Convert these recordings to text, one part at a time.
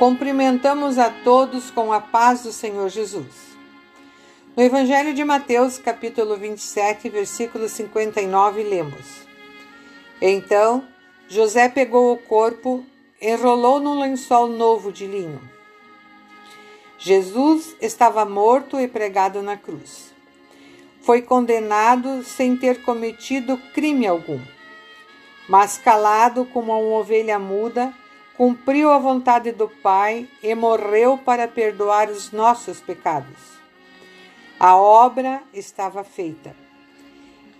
Cumprimentamos a todos com a paz do Senhor Jesus. No Evangelho de Mateus, capítulo 27, versículo 59, lemos: Então José pegou o corpo, enrolou num lençol novo de linho. Jesus estava morto e pregado na cruz. Foi condenado sem ter cometido crime algum, mas calado como uma ovelha muda, cumpriu a vontade do Pai e morreu para perdoar os nossos pecados. A obra estava feita.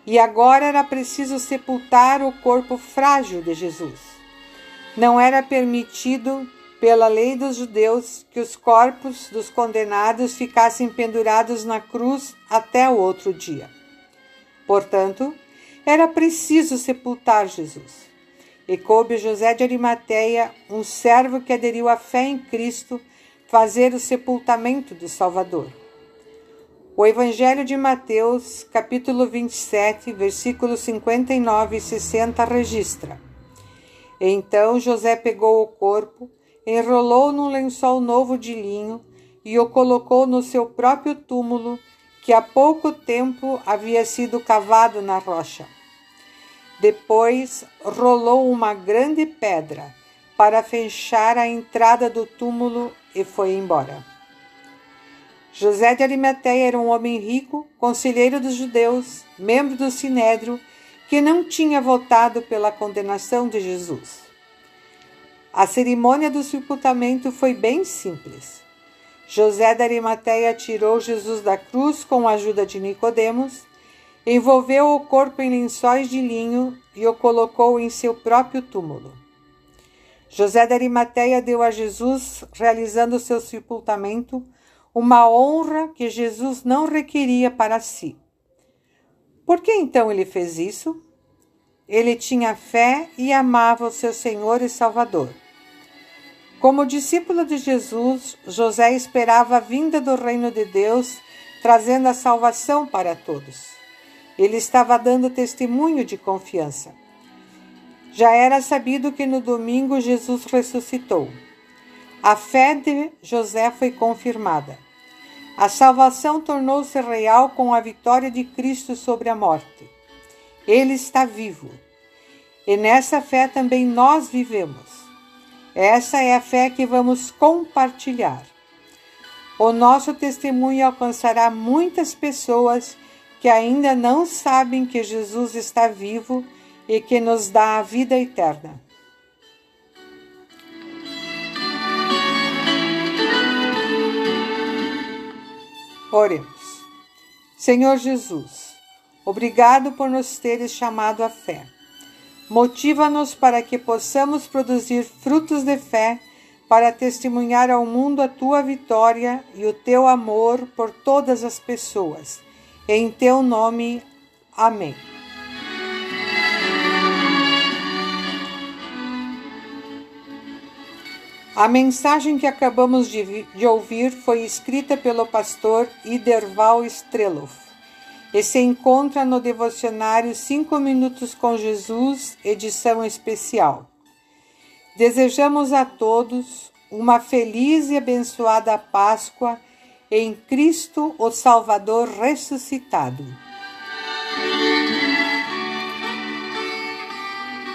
E agora era preciso sepultar o corpo frágil de Jesus. Não era permitido, pela lei dos judeus, que os corpos dos condenados ficassem pendurados na cruz até o outro dia. Portanto, era preciso sepultar Jesus e coube José de Arimateia, um servo que aderiu à fé em Cristo, fazer o sepultamento do Salvador. O Evangelho de Mateus, capítulo 27, versículos 59 e 60 registra: Então José pegou o corpo, enrolou num lençol novo de linho e o colocou no seu próprio túmulo, que há pouco tempo havia sido cavado na rocha. Depois rolou uma grande pedra para fechar a entrada do túmulo e foi embora. José de Arimateia era um homem rico, conselheiro dos judeus, membro do Sinédrio, que não tinha votado pela condenação de Jesus. A cerimônia do sepultamento foi bem simples. José de Arimateia tirou Jesus da cruz com a ajuda de Nicodemos envolveu o corpo em lençóis de linho e o colocou em seu próprio túmulo. José da Arimateia deu a Jesus, realizando seu sepultamento, uma honra que Jesus não requeria para si. Por que então ele fez isso? Ele tinha fé e amava o seu Senhor e Salvador. Como discípulo de Jesus, José esperava a vinda do reino de Deus, trazendo a salvação para todos. Ele estava dando testemunho de confiança. Já era sabido que no domingo Jesus ressuscitou. A fé de José foi confirmada. A salvação tornou-se real com a vitória de Cristo sobre a morte. Ele está vivo. E nessa fé também nós vivemos. Essa é a fé que vamos compartilhar. O nosso testemunho alcançará muitas pessoas que ainda não sabem que Jesus está vivo e que nos dá a vida eterna. Oremos. Senhor Jesus, obrigado por nos teres chamado à fé. Motiva-nos para que possamos produzir frutos de fé para testemunhar ao mundo a tua vitória e o teu amor por todas as pessoas em teu nome. Amém. A mensagem que acabamos de, de, ouvir foi escrita pelo pastor Iderval Streloff e se encontra no devocionário Cinco Minutos com Jesus, edição especial. Desejamos a todos uma feliz e abençoada Páscoa em Cristo, o Salvador ressuscitado.